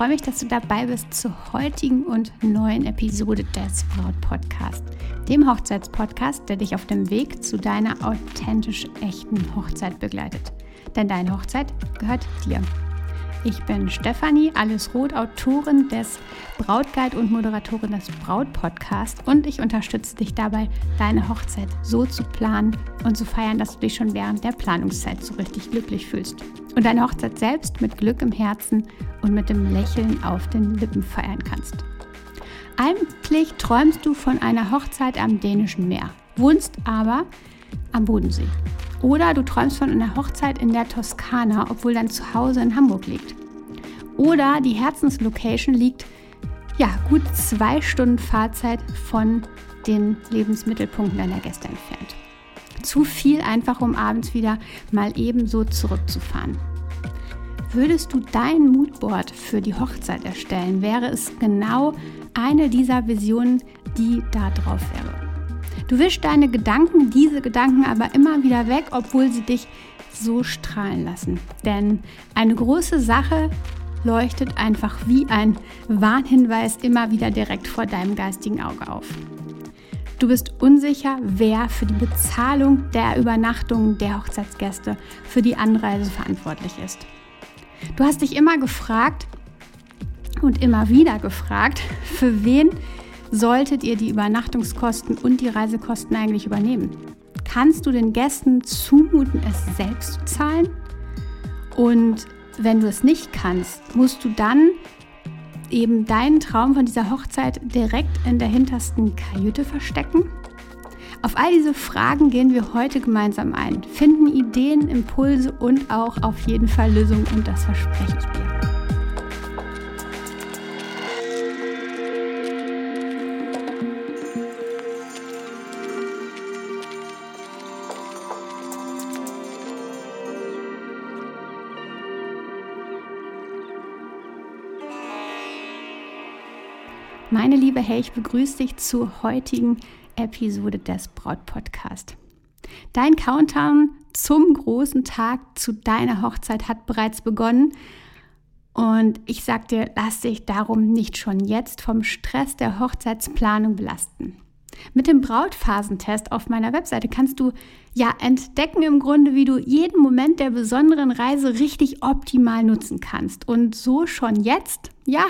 freue mich, dass du dabei bist zur heutigen und neuen Episode des Braut Podcast, dem Hochzeitspodcast, der dich auf dem Weg zu deiner authentisch echten Hochzeit begleitet. Denn deine Hochzeit gehört dir. Ich bin Stefanie Allesroth, Autorin des Brautguide und Moderatorin des Braut-Podcast und ich unterstütze dich dabei, deine Hochzeit so zu planen und zu feiern, dass du dich schon während der Planungszeit so richtig glücklich fühlst und deine Hochzeit selbst mit Glück im Herzen und mit dem Lächeln auf den Lippen feiern kannst. Eigentlich träumst du von einer Hochzeit am dänischen Meer, wohnst aber am Bodensee. Oder du träumst von einer Hochzeit in der Toskana, obwohl dein Zuhause in Hamburg liegt. Oder die Herzenslocation liegt ja gut zwei Stunden Fahrzeit von den Lebensmittelpunkten deiner Gäste entfernt. Zu viel einfach, um abends wieder mal ebenso zurückzufahren. Würdest du dein Moodboard für die Hochzeit erstellen, wäre es genau eine dieser Visionen, die da drauf wäre. Du wischst deine Gedanken, diese Gedanken aber immer wieder weg, obwohl sie dich so strahlen lassen. Denn eine große Sache leuchtet einfach wie ein Warnhinweis immer wieder direkt vor deinem geistigen Auge auf. Du bist unsicher, wer für die Bezahlung der Übernachtung der Hochzeitsgäste für die Anreise verantwortlich ist. Du hast dich immer gefragt und immer wieder gefragt, für wen solltet ihr die Übernachtungskosten und die Reisekosten eigentlich übernehmen? Kannst du den Gästen zumuten, es selbst zu zahlen? Und wenn du es nicht kannst, musst du dann eben deinen Traum von dieser Hochzeit direkt in der hintersten Kajüte verstecken? Auf all diese Fragen gehen wir heute gemeinsam ein, finden Ideen, Impulse und auch auf jeden Fall Lösungen und das verspreche ich dir. Meine liebe Hey, ich begrüße dich zur heutigen Episode des Braut Podcast. Dein Countdown zum großen Tag zu deiner Hochzeit hat bereits begonnen. Und ich sag dir, lass dich darum nicht schon jetzt vom Stress der Hochzeitsplanung belasten. Mit dem Brautphasentest auf meiner Webseite kannst du ja entdecken im Grunde, wie du jeden Moment der besonderen Reise richtig optimal nutzen kannst und so schon jetzt, ja,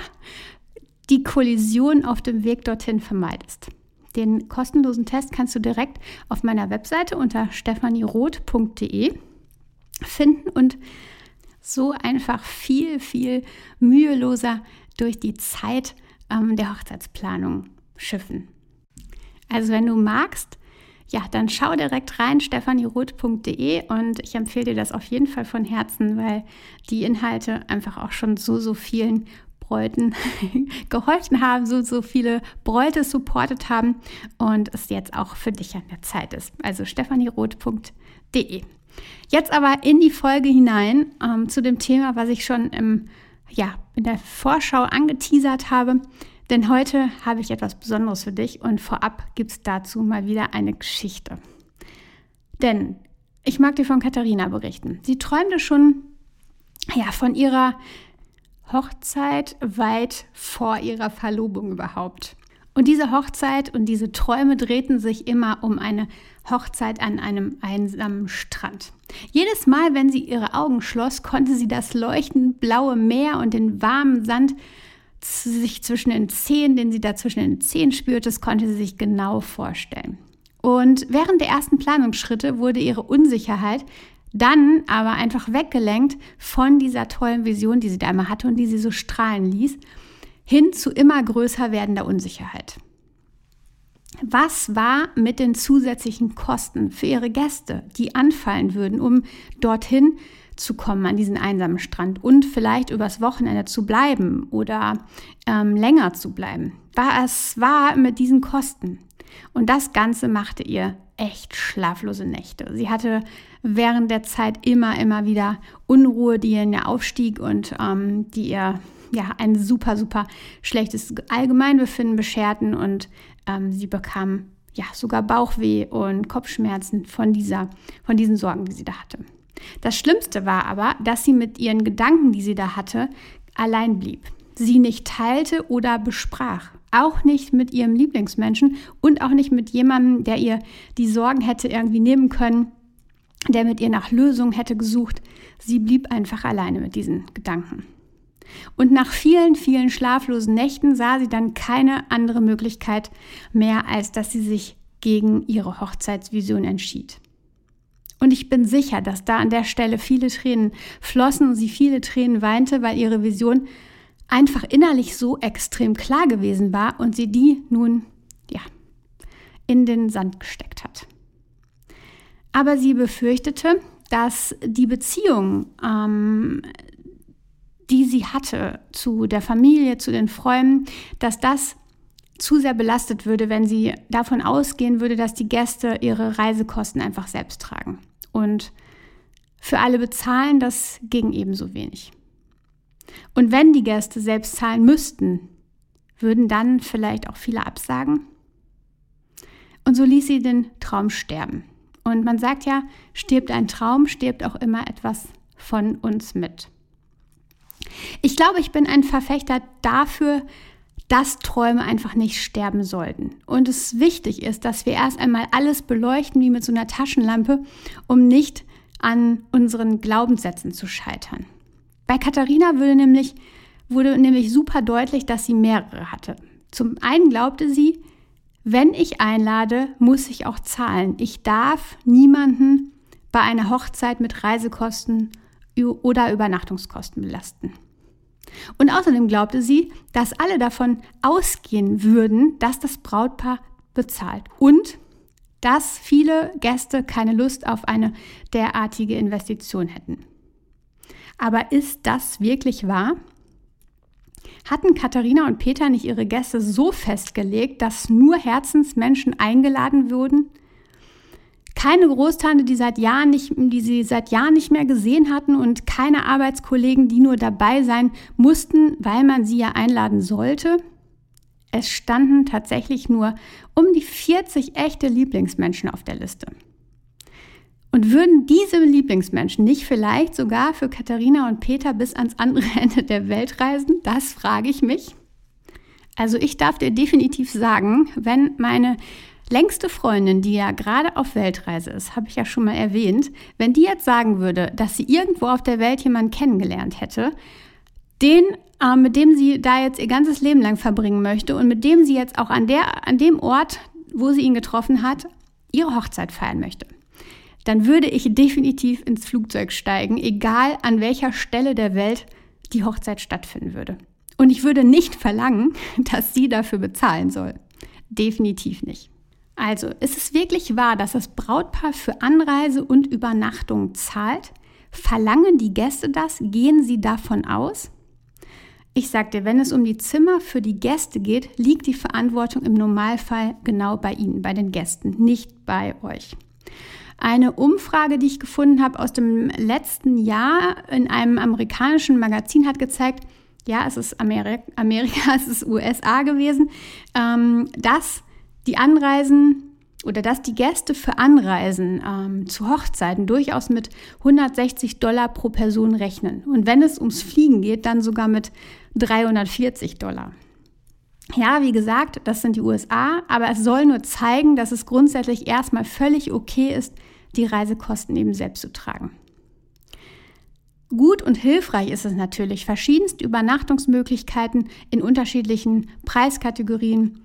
die Kollision auf dem Weg dorthin vermeidest. Den kostenlosen Test kannst du direkt auf meiner Webseite unter stefanieroth.de finden und so einfach viel, viel müheloser durch die Zeit ähm, der Hochzeitsplanung schiffen. Also wenn du magst, ja, dann schau direkt rein, stefanieroth.de und ich empfehle dir das auf jeden Fall von Herzen, weil die Inhalte einfach auch schon so, so vielen Bräuten geholfen haben, so, so viele Bräute supportet haben und es jetzt auch für dich an der Zeit ist. Also stefanieroth.de. Jetzt aber in die Folge hinein ähm, zu dem Thema, was ich schon im, ja, in der Vorschau angeteasert habe. Denn heute habe ich etwas Besonderes für dich und vorab gibt es dazu mal wieder eine Geschichte. Denn ich mag dir von Katharina berichten. Sie träumte schon ja, von ihrer Hochzeit weit vor ihrer Verlobung überhaupt. Und diese Hochzeit und diese Träume drehten sich immer um eine Hochzeit an einem einsamen Strand. Jedes Mal, wenn sie ihre Augen schloss, konnte sie das leuchtend blaue Meer und den warmen Sand sich zwischen den Zehen, den sie da zwischen den Zehen spürte, das konnte sie sich genau vorstellen. Und während der ersten Planungsschritte wurde ihre Unsicherheit dann aber einfach weggelenkt von dieser tollen Vision, die sie da einmal hatte und die sie so strahlen ließ, hin zu immer größer werdender Unsicherheit. Was war mit den zusätzlichen Kosten für ihre Gäste, die anfallen würden, um dorthin zu kommen an diesen einsamen Strand und vielleicht übers Wochenende zu bleiben oder ähm, länger zu bleiben? Was war mit diesen Kosten? Und das Ganze machte ihr echt schlaflose Nächte. Sie hatte während der Zeit immer, immer wieder Unruhe, die in ihr aufstieg und ähm, die ihr ja ein super, super schlechtes Allgemeinbefinden bescherten und ähm, sie bekam ja sogar Bauchweh und Kopfschmerzen von dieser, von diesen Sorgen, die sie da hatte. Das Schlimmste war aber, dass sie mit ihren Gedanken, die sie da hatte, allein blieb, sie nicht teilte oder besprach, auch nicht mit ihrem Lieblingsmenschen und auch nicht mit jemandem, der ihr die Sorgen hätte irgendwie nehmen können, der mit ihr nach Lösungen hätte gesucht. Sie blieb einfach alleine mit diesen Gedanken. Und nach vielen, vielen schlaflosen Nächten sah sie dann keine andere Möglichkeit mehr, als dass sie sich gegen ihre Hochzeitsvision entschied. Und ich bin sicher, dass da an der Stelle viele Tränen flossen und sie viele Tränen weinte, weil ihre Vision einfach innerlich so extrem klar gewesen war und sie die nun, ja, in den Sand gesteckt hat. Aber sie befürchtete, dass die Beziehung, ähm, die sie hatte zu der Familie, zu den Freunden, dass das zu sehr belastet würde, wenn sie davon ausgehen würde, dass die Gäste ihre Reisekosten einfach selbst tragen. Und für alle bezahlen, das ging ebenso wenig. Und wenn die Gäste selbst zahlen müssten, würden dann vielleicht auch viele absagen? Und so ließ sie den Traum sterben. Und man sagt ja, stirbt ein Traum, stirbt auch immer etwas von uns mit. Ich glaube, ich bin ein Verfechter dafür, dass Träume einfach nicht sterben sollten. Und es wichtig ist, dass wir erst einmal alles beleuchten wie mit so einer Taschenlampe, um nicht an unseren Glaubenssätzen zu scheitern. Bei Katharina wurde nämlich, wurde nämlich super deutlich, dass sie mehrere hatte. Zum einen glaubte sie, wenn ich einlade, muss ich auch zahlen. Ich darf niemanden bei einer Hochzeit mit Reisekosten oder Übernachtungskosten belasten. Und außerdem glaubte sie, dass alle davon ausgehen würden, dass das Brautpaar bezahlt und dass viele Gäste keine Lust auf eine derartige Investition hätten. Aber ist das wirklich wahr? Hatten Katharina und Peter nicht ihre Gäste so festgelegt, dass nur Herzensmenschen eingeladen wurden? Keine Großtante, die, seit Jahren nicht, die sie seit Jahren nicht mehr gesehen hatten und keine Arbeitskollegen, die nur dabei sein mussten, weil man sie ja einladen sollte? Es standen tatsächlich nur um die 40 echte Lieblingsmenschen auf der Liste. Und würden diese Lieblingsmenschen nicht vielleicht sogar für Katharina und Peter bis ans andere Ende der Welt reisen? Das frage ich mich. Also ich darf dir definitiv sagen, wenn meine längste Freundin, die ja gerade auf Weltreise ist, habe ich ja schon mal erwähnt, wenn die jetzt sagen würde, dass sie irgendwo auf der Welt jemanden kennengelernt hätte, den, äh, mit dem sie da jetzt ihr ganzes Leben lang verbringen möchte und mit dem sie jetzt auch an, der, an dem Ort, wo sie ihn getroffen hat, ihre Hochzeit feiern möchte dann würde ich definitiv ins Flugzeug steigen, egal an welcher Stelle der Welt die Hochzeit stattfinden würde. Und ich würde nicht verlangen, dass sie dafür bezahlen soll. Definitiv nicht. Also, ist es wirklich wahr, dass das Brautpaar für Anreise und Übernachtung zahlt? Verlangen die Gäste das? Gehen sie davon aus? Ich sagte, wenn es um die Zimmer für die Gäste geht, liegt die Verantwortung im Normalfall genau bei Ihnen, bei den Gästen, nicht bei euch. Eine Umfrage, die ich gefunden habe aus dem letzten Jahr in einem amerikanischen Magazin hat gezeigt, ja, es ist Amerika, Amerika es ist USA gewesen, ähm, dass die Anreisen oder dass die Gäste für Anreisen ähm, zu Hochzeiten durchaus mit 160 Dollar pro Person rechnen. Und wenn es ums Fliegen geht, dann sogar mit 340 Dollar. Ja, wie gesagt, das sind die USA, aber es soll nur zeigen, dass es grundsätzlich erstmal völlig okay ist, die Reisekosten eben selbst zu tragen. Gut und hilfreich ist es natürlich, verschiedenste Übernachtungsmöglichkeiten in unterschiedlichen Preiskategorien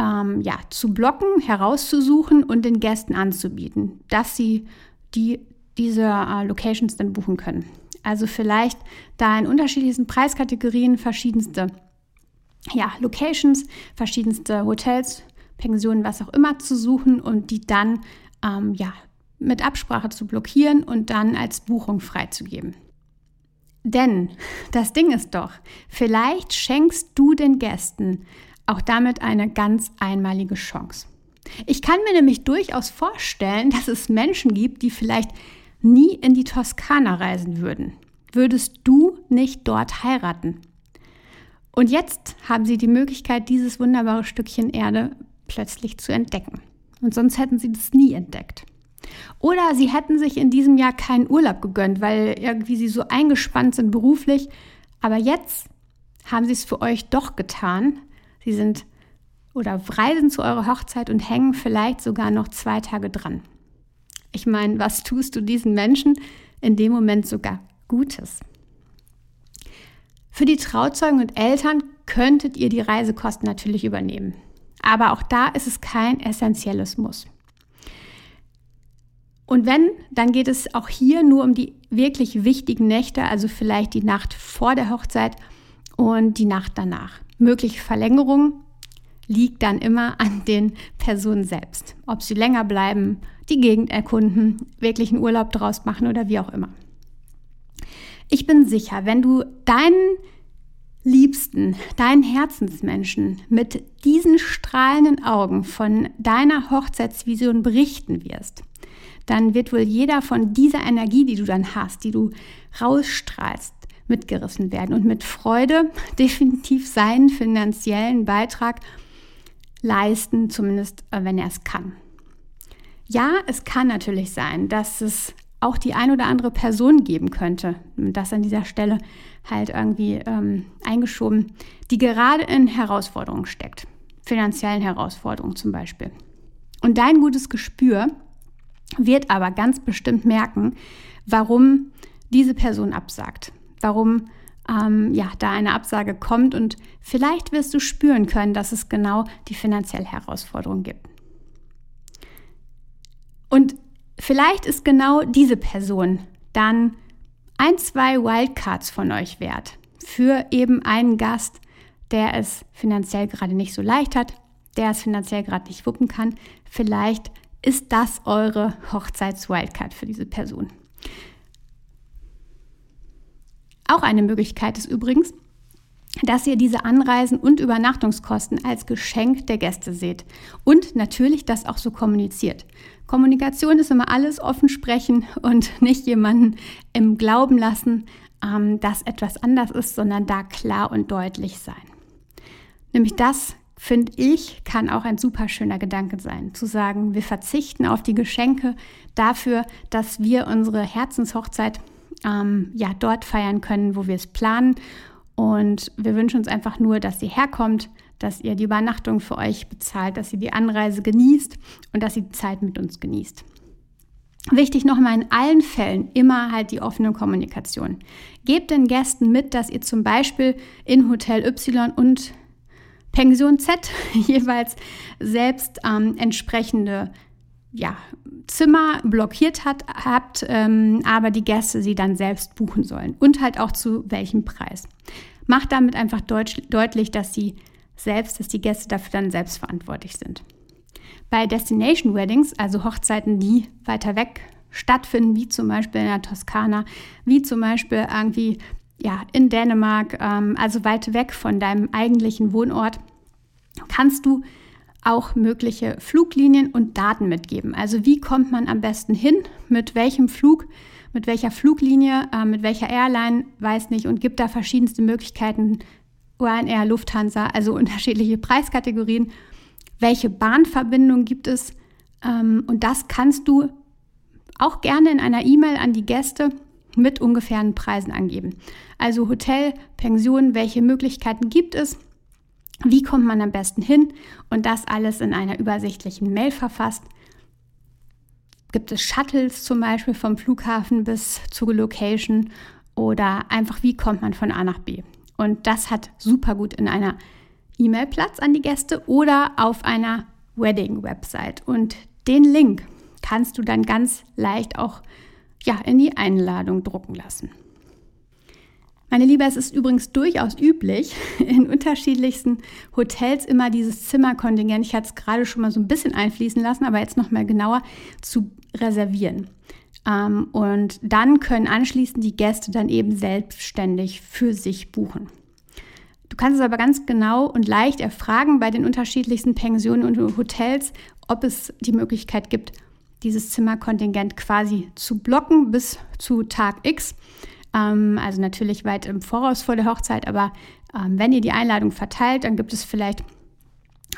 ähm, ja, zu blocken, herauszusuchen und den Gästen anzubieten, dass sie die, diese äh, Locations dann buchen können. Also vielleicht da in unterschiedlichsten Preiskategorien verschiedenste ja, Locations, verschiedenste Hotels, Pensionen, was auch immer zu suchen und die dann ähm, ja, mit Absprache zu blockieren und dann als Buchung freizugeben. Denn das Ding ist doch, vielleicht schenkst du den Gästen auch damit eine ganz einmalige Chance. Ich kann mir nämlich durchaus vorstellen, dass es Menschen gibt, die vielleicht nie in die Toskana reisen würden. Würdest du nicht dort heiraten? Und jetzt haben sie die Möglichkeit, dieses wunderbare Stückchen Erde plötzlich zu entdecken. Und sonst hätten sie das nie entdeckt. Oder sie hätten sich in diesem Jahr keinen Urlaub gegönnt, weil irgendwie sie so eingespannt sind beruflich. Aber jetzt haben sie es für euch doch getan. Sie sind oder reisen zu eurer Hochzeit und hängen vielleicht sogar noch zwei Tage dran. Ich meine, was tust du diesen Menschen in dem Moment sogar Gutes? Für die Trauzeugen und Eltern könntet ihr die Reisekosten natürlich übernehmen. Aber auch da ist es kein essentielles Muss. Und wenn, dann geht es auch hier nur um die wirklich wichtigen Nächte, also vielleicht die Nacht vor der Hochzeit und die Nacht danach. Mögliche Verlängerungen liegt dann immer an den Personen selbst. Ob sie länger bleiben, die Gegend erkunden, wirklich einen Urlaub draus machen oder wie auch immer. Ich bin sicher, wenn du deinen Liebsten, deinen Herzensmenschen mit diesen strahlenden Augen von deiner Hochzeitsvision berichten wirst, dann wird wohl jeder von dieser Energie, die du dann hast, die du rausstrahlst, mitgerissen werden und mit Freude definitiv seinen finanziellen Beitrag leisten, zumindest äh, wenn er es kann. Ja, es kann natürlich sein, dass es auch die ein oder andere Person geben könnte, das an dieser Stelle halt irgendwie ähm, eingeschoben, die gerade in Herausforderungen steckt, finanziellen Herausforderungen zum Beispiel. Und dein gutes Gespür wird aber ganz bestimmt merken, warum diese Person absagt, warum ähm, ja, da eine Absage kommt und vielleicht wirst du spüren können, dass es genau die finanzielle Herausforderung gibt. Und vielleicht ist genau diese Person dann ein, zwei Wildcards von euch wert für eben einen Gast, der es finanziell gerade nicht so leicht hat, der es finanziell gerade nicht wuppen kann. Vielleicht ist das eure Hochzeits-Wildcard für diese Person. Auch eine Möglichkeit ist übrigens, dass ihr diese Anreisen und Übernachtungskosten als Geschenk der Gäste seht und natürlich das auch so kommuniziert. Kommunikation ist immer alles offen sprechen und nicht jemanden im Glauben lassen, ähm, dass etwas anders ist, sondern da klar und deutlich sein. Nämlich das, finde ich, kann auch ein super schöner Gedanke sein, zu sagen, wir verzichten auf die Geschenke dafür, dass wir unsere Herzenshochzeit ähm, ja, dort feiern können, wo wir es planen. Und wir wünschen uns einfach nur, dass sie herkommt, dass ihr die Übernachtung für euch bezahlt, dass sie die Anreise genießt und dass sie die Zeit mit uns genießt. Wichtig nochmal in allen Fällen immer halt die offene Kommunikation. Gebt den Gästen mit, dass ihr zum Beispiel in Hotel Y und Pension Z jeweils selbst ähm, entsprechende ja, Zimmer blockiert hat, habt, ähm, aber die Gäste sie dann selbst buchen sollen und halt auch zu welchem Preis. Macht damit einfach deut deutlich, dass sie selbst, dass die Gäste dafür dann selbst verantwortlich sind. Bei Destination Weddings, also Hochzeiten, die weiter weg stattfinden, wie zum Beispiel in der Toskana, wie zum Beispiel irgendwie ja, in Dänemark, ähm, also weit weg von deinem eigentlichen Wohnort, kannst du auch mögliche Fluglinien und Daten mitgeben. Also wie kommt man am besten hin, mit welchem Flug, mit welcher Fluglinie, äh, mit welcher Airline, weiß nicht, und gibt da verschiedenste Möglichkeiten, Ryanair, Lufthansa, also unterschiedliche Preiskategorien. Welche Bahnverbindung gibt es? Ähm, und das kannst du auch gerne in einer E-Mail an die Gäste mit ungefähren Preisen angeben. Also Hotel, Pension, welche Möglichkeiten gibt es? Wie kommt man am besten hin? Und das alles in einer übersichtlichen Mail verfasst. Gibt es Shuttles zum Beispiel vom Flughafen bis zur Location oder einfach, wie kommt man von A nach B? Und das hat super gut in einer E-Mail Platz an die Gäste oder auf einer Wedding-Website. Und den Link kannst du dann ganz leicht auch ja, in die Einladung drucken lassen. Meine Liebe, es ist übrigens durchaus üblich, in unterschiedlichsten Hotels immer dieses Zimmerkontingent, ich hatte es gerade schon mal so ein bisschen einfließen lassen, aber jetzt nochmal genauer zu reservieren. Ähm, und dann können anschließend die Gäste dann eben selbstständig für sich buchen. Du kannst es aber ganz genau und leicht erfragen bei den unterschiedlichsten Pensionen und Hotels, ob es die Möglichkeit gibt, dieses Zimmerkontingent quasi zu blocken bis zu Tag X ähm, also natürlich weit im Voraus vor der Hochzeit, aber ähm, wenn ihr die Einladung verteilt, dann gibt es vielleicht,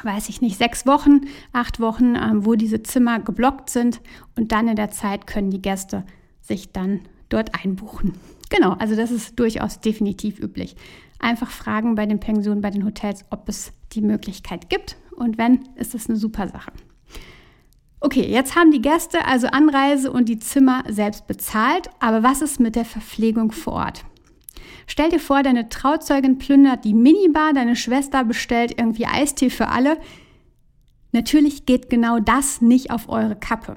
weiß ich nicht, sechs Wochen, acht Wochen, ähm, wo diese Zimmer geblockt sind und dann in der Zeit können die Gäste sich dann dort einbuchen. Genau, also das ist durchaus definitiv üblich. Einfach fragen bei den Pensionen, bei den Hotels, ob es die Möglichkeit gibt. Und wenn, ist das eine super Sache. Okay, jetzt haben die Gäste also Anreise und die Zimmer selbst bezahlt, aber was ist mit der Verpflegung vor Ort? Stell dir vor, deine Trauzeugin plündert die Minibar, deine Schwester bestellt irgendwie Eistee für alle. Natürlich geht genau das nicht auf eure Kappe.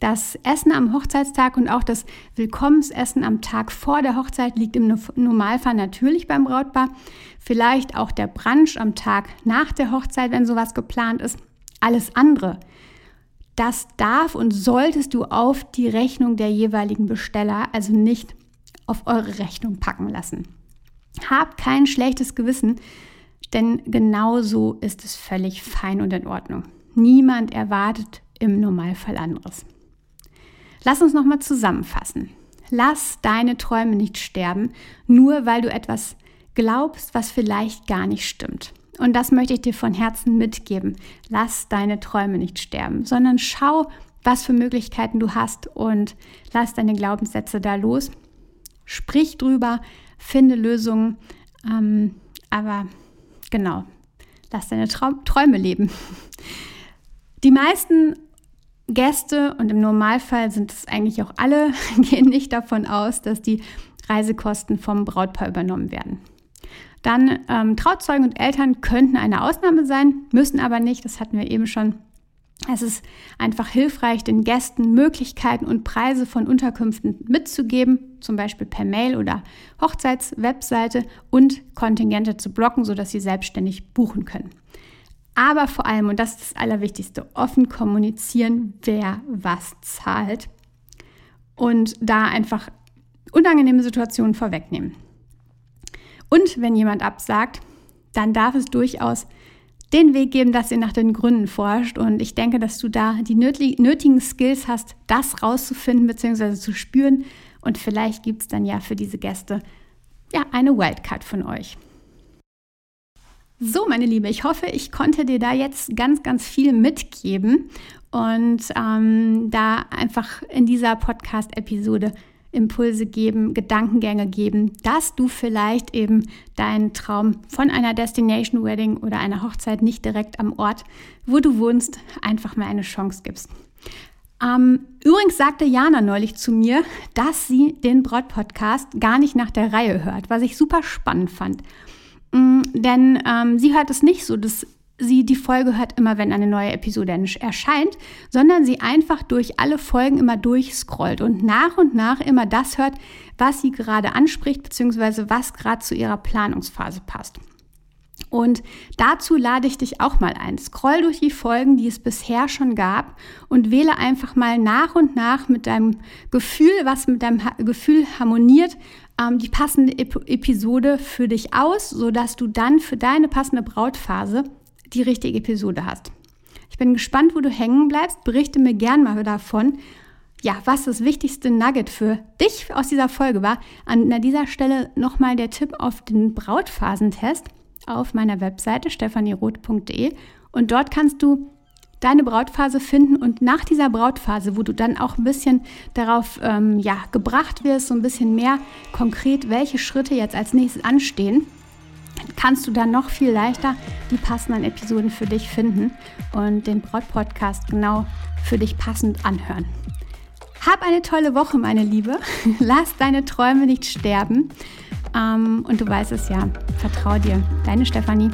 Das Essen am Hochzeitstag und auch das Willkommensessen am Tag vor der Hochzeit liegt im Normalfall natürlich beim Brautpaar. Vielleicht auch der Brunch am Tag nach der Hochzeit, wenn sowas geplant ist. Alles andere, das darf und solltest du auf die Rechnung der jeweiligen Besteller, also nicht auf eure Rechnung packen lassen. Habt kein schlechtes Gewissen, denn genau so ist es völlig fein und in Ordnung. Niemand erwartet im Normalfall anderes. Lass uns nochmal zusammenfassen. Lass deine Träume nicht sterben, nur weil du etwas glaubst, was vielleicht gar nicht stimmt. Und das möchte ich dir von Herzen mitgeben. Lass deine Träume nicht sterben, sondern schau, was für Möglichkeiten du hast und lass deine Glaubenssätze da los. Sprich drüber, finde Lösungen, ähm, aber genau, lass deine Traum Träume leben. Die meisten Gäste und im Normalfall sind es eigentlich auch alle, gehen nicht davon aus, dass die Reisekosten vom Brautpaar übernommen werden. Dann ähm, Trauzeugen und Eltern könnten eine Ausnahme sein, müssen aber nicht, das hatten wir eben schon. Es ist einfach hilfreich, den Gästen Möglichkeiten und Preise von Unterkünften mitzugeben, zum Beispiel per Mail oder Hochzeitswebseite und Kontingente zu blocken, sodass sie selbstständig buchen können. Aber vor allem, und das ist das Allerwichtigste, offen kommunizieren, wer was zahlt. Und da einfach unangenehme Situationen vorwegnehmen. Und wenn jemand absagt, dann darf es durchaus den Weg geben, dass ihr nach den Gründen forscht. Und ich denke, dass du da die nötigen Skills hast, das rauszufinden bzw. zu spüren. Und vielleicht gibt es dann ja für diese Gäste ja eine Wildcard von euch. So, meine Liebe, ich hoffe, ich konnte dir da jetzt ganz, ganz viel mitgeben und ähm, da einfach in dieser Podcast-Episode Impulse geben, Gedankengänge geben, dass du vielleicht eben deinen Traum von einer Destination Wedding oder einer Hochzeit nicht direkt am Ort, wo du wohnst, einfach mal eine Chance gibst. Ähm, übrigens sagte Jana neulich zu mir, dass sie den Braut-Podcast gar nicht nach der Reihe hört, was ich super spannend fand. Mm, denn ähm, sie hört es nicht so, dass sie die Folge hört immer, wenn eine neue Episode erscheint, sondern sie einfach durch alle Folgen immer durchscrollt und nach und nach immer das hört, was sie gerade anspricht, beziehungsweise was gerade zu ihrer Planungsphase passt. Und dazu lade ich dich auch mal ein. Scroll durch die Folgen, die es bisher schon gab und wähle einfach mal nach und nach mit deinem Gefühl, was mit deinem Gefühl harmoniert, ähm, die passende Ep Episode für dich aus, sodass du dann für deine passende Brautphase die richtige Episode hast. Ich bin gespannt, wo du hängen bleibst. Berichte mir gern mal davon, ja, was das wichtigste Nugget für dich aus dieser Folge war. An dieser Stelle nochmal der Tipp auf den Brautphasentest auf meiner Webseite stephanieroth.de und dort kannst du deine Brautphase finden und nach dieser Brautphase, wo du dann auch ein bisschen darauf ähm, ja, gebracht wirst, so ein bisschen mehr konkret, welche Schritte jetzt als nächstes anstehen, kannst du dann noch viel leichter die passenden Episoden für dich finden und den Braut-Podcast genau für dich passend anhören. Hab eine tolle Woche, meine Liebe. Lass deine Träume nicht sterben. Ähm, und du weißt es ja. Vertrau dir. Deine Stefanie.